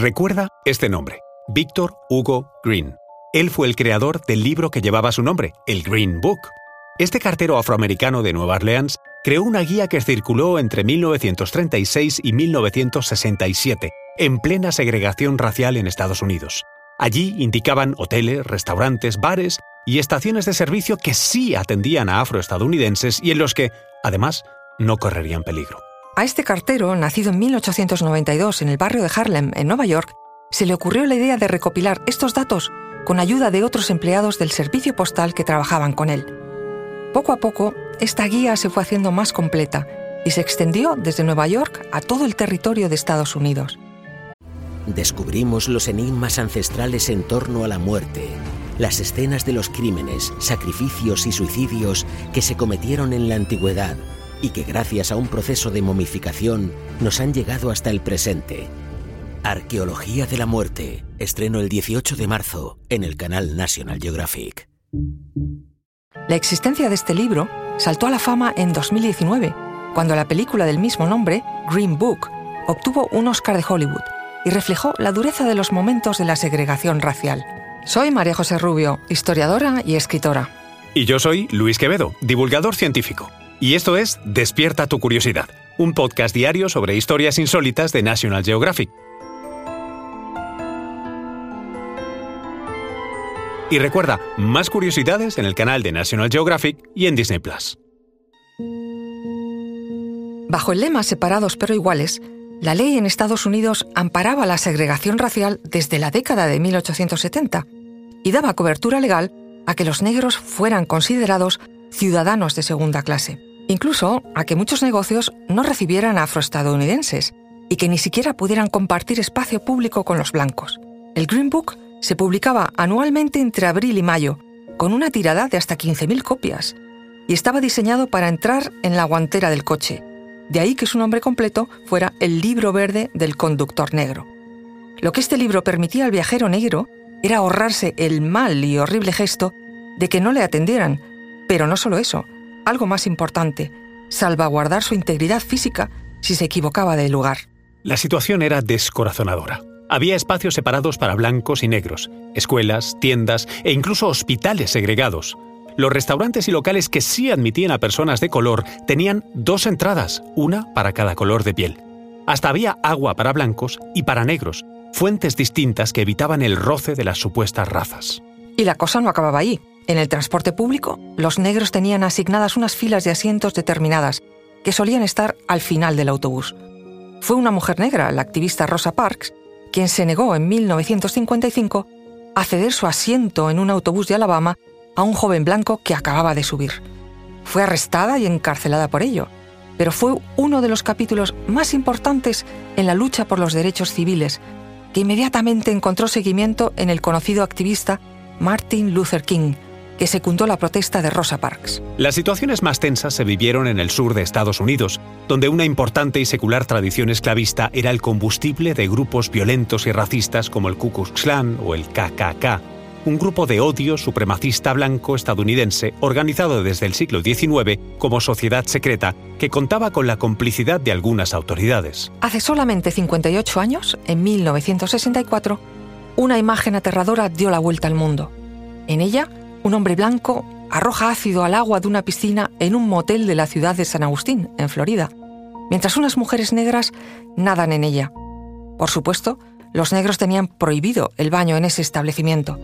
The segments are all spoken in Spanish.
Recuerda este nombre, Víctor Hugo Green. Él fue el creador del libro que llevaba su nombre, el Green Book. Este cartero afroamericano de Nueva Orleans creó una guía que circuló entre 1936 y 1967, en plena segregación racial en Estados Unidos. Allí indicaban hoteles, restaurantes, bares y estaciones de servicio que sí atendían a afroestadounidenses y en los que, además, no correrían peligro. A este cartero, nacido en 1892 en el barrio de Harlem, en Nueva York, se le ocurrió la idea de recopilar estos datos con ayuda de otros empleados del servicio postal que trabajaban con él. Poco a poco, esta guía se fue haciendo más completa y se extendió desde Nueva York a todo el territorio de Estados Unidos. Descubrimos los enigmas ancestrales en torno a la muerte, las escenas de los crímenes, sacrificios y suicidios que se cometieron en la antigüedad y que gracias a un proceso de momificación nos han llegado hasta el presente. Arqueología de la Muerte, estreno el 18 de marzo en el canal National Geographic. La existencia de este libro saltó a la fama en 2019, cuando la película del mismo nombre, Green Book, obtuvo un Oscar de Hollywood y reflejó la dureza de los momentos de la segregación racial. Soy María José Rubio, historiadora y escritora. Y yo soy Luis Quevedo, divulgador científico. Y esto es Despierta tu curiosidad, un podcast diario sobre historias insólitas de National Geographic. Y recuerda, más curiosidades en el canal de National Geographic y en Disney Plus. Bajo el lema Separados pero iguales, la ley en Estados Unidos amparaba la segregación racial desde la década de 1870 y daba cobertura legal a que los negros fueran considerados ciudadanos de segunda clase, incluso a que muchos negocios no recibieran afroestadounidenses y que ni siquiera pudieran compartir espacio público con los blancos. El Green Book se publicaba anualmente entre abril y mayo, con una tirada de hasta 15.000 copias, y estaba diseñado para entrar en la guantera del coche. De ahí que su nombre completo fuera el Libro Verde del Conductor Negro. Lo que este libro permitía al viajero negro era ahorrarse el mal y horrible gesto de que no le atendieran, pero no solo eso, algo más importante, salvaguardar su integridad física si se equivocaba de lugar. La situación era descorazonadora. Había espacios separados para blancos y negros, escuelas, tiendas e incluso hospitales segregados. Los restaurantes y locales que sí admitían a personas de color tenían dos entradas, una para cada color de piel. Hasta había agua para blancos y para negros, fuentes distintas que evitaban el roce de las supuestas razas. Y la cosa no acababa ahí. En el transporte público, los negros tenían asignadas unas filas de asientos determinadas, que solían estar al final del autobús. Fue una mujer negra, la activista Rosa Parks, quien se negó en 1955 a ceder su asiento en un autobús de Alabama a un joven blanco que acababa de subir. Fue arrestada y encarcelada por ello, pero fue uno de los capítulos más importantes en la lucha por los derechos civiles, que inmediatamente encontró seguimiento en el conocido activista Martin Luther King, que secundó la protesta de Rosa Parks. Las situaciones más tensas se vivieron en el sur de Estados Unidos, donde una importante y secular tradición esclavista era el combustible de grupos violentos y racistas como el Ku Klux Klan o el KKK, un grupo de odio supremacista blanco estadounidense organizado desde el siglo XIX como sociedad secreta que contaba con la complicidad de algunas autoridades. Hace solamente 58 años, en 1964, una imagen aterradora dio la vuelta al mundo. En ella, un hombre blanco arroja ácido al agua de una piscina en un motel de la ciudad de San Agustín, en Florida, mientras unas mujeres negras nadan en ella. Por supuesto, los negros tenían prohibido el baño en ese establecimiento.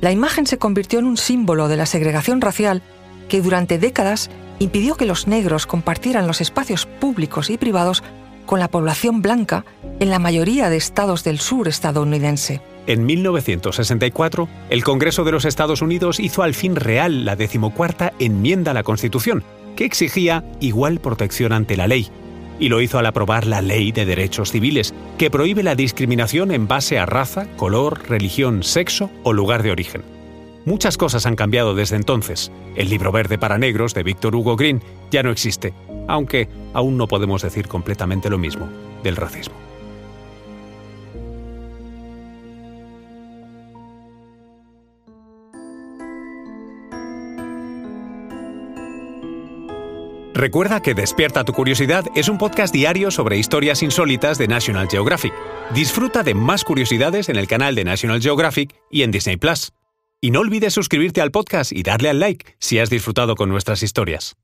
La imagen se convirtió en un símbolo de la segregación racial que durante décadas impidió que los negros compartieran los espacios públicos y privados con la población blanca en la mayoría de estados del sur estadounidense. En 1964, el Congreso de los Estados Unidos hizo al fin real la decimocuarta enmienda a la Constitución, que exigía igual protección ante la ley, y lo hizo al aprobar la Ley de Derechos Civiles, que prohíbe la discriminación en base a raza, color, religión, sexo o lugar de origen. Muchas cosas han cambiado desde entonces. El libro verde para negros de Víctor Hugo Green ya no existe, aunque aún no podemos decir completamente lo mismo del racismo. Recuerda que Despierta tu Curiosidad es un podcast diario sobre historias insólitas de National Geographic. Disfruta de más curiosidades en el canal de National Geographic y en Disney Plus. Y no olvides suscribirte al podcast y darle al like si has disfrutado con nuestras historias.